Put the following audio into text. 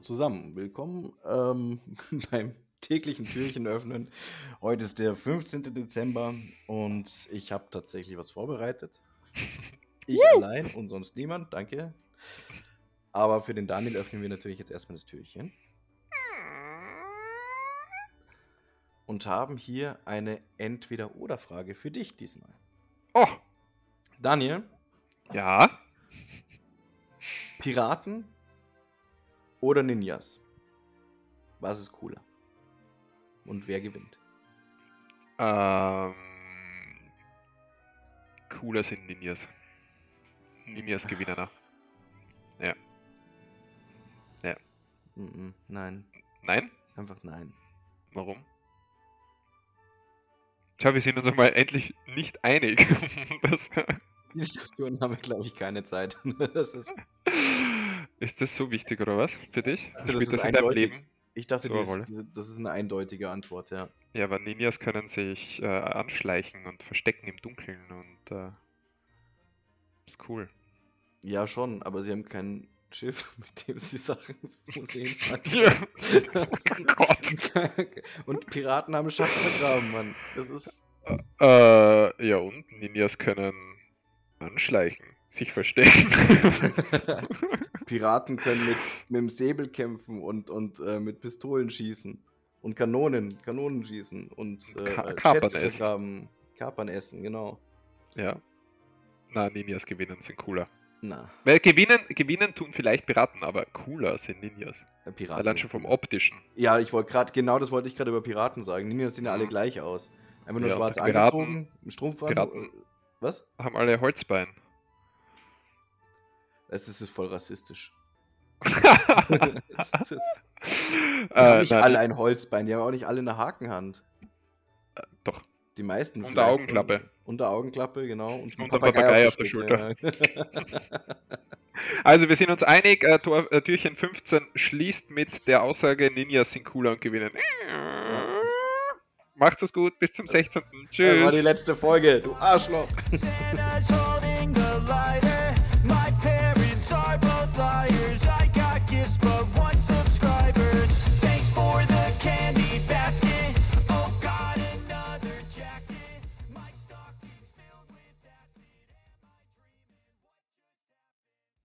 zusammen. Willkommen ähm, beim täglichen Türchen öffnen. Heute ist der 15. Dezember und ich habe tatsächlich was vorbereitet. Ich allein und sonst niemand, danke. Aber für den Daniel öffnen wir natürlich jetzt erstmal das Türchen. Und haben hier eine Entweder-Oder-Frage für dich diesmal. Oh, Daniel, ja. Piraten oder Ninjas? Was ist cooler? Und wer gewinnt? Ähm, cooler sind Ninjas. Ninjas gewinnen auch. Mm-mm, nein, Nein? einfach nein. Warum? Tja, wir sind uns mal endlich nicht einig. das, Die Diskussion haben wir, glaube ich, keine Zeit. Das ist, ist das so wichtig oder was für dich? dachte, das Spielt ist das in deinem. Leben? ich dachte, So diese, das ist eine eindeutige Antwort, ja. Ja, aber Ninjas können sich äh, anschleichen und verstecken im Dunkeln und äh, ist cool. Ja, schon, aber sie haben kein Schiff, mit dem sie Sachen Museen packen. Ja. Oh Gott. Und Piraten haben Schatz vergraben, Mann. Das ist. Äh, ja und Ninjas können anschleichen, sich verstecken. Piraten können mit, mit dem Säbel kämpfen und, und äh, mit Pistolen schießen. Und Kanonen, Kanonen schießen und äh, Ka- Kapern essen. Kapern essen, genau. ja. Na, Ninjas gewinnen sind cooler. Na, Weil gewinnen, gewinnen tun vielleicht Piraten, aber cooler sind Ninjas. äh, Piraten. Allein schon vom Optischen. Ja, ich wollte gerade, genau das wollte ich gerade über Piraten sagen. Ninjas sehen ja alle Mhm. gleich aus. Einfach nur Ja, schwarz Piraten- angezogen, ein Strumpfband. Piraten- Was? Haben alle Holzbein. Das ist voll rassistisch. äh, Die haben nicht nein, alle ein Holzbein, die haben auch nicht alle eine Hakenhand. doch. Die meisten. Unter vielleicht. Augenklappe. Unter Augenklappe, genau. Und, ein Und ein Papagei auf der Schulter. Also, wir sind uns einig, äh, Tor, äh, Türchen 15 schließt mit der Aussage, Ninjas sind cooler und gewinnen. Macht's es gut, bis zum 16. Das war die Tschüss. letzte Folge, du Arschloch.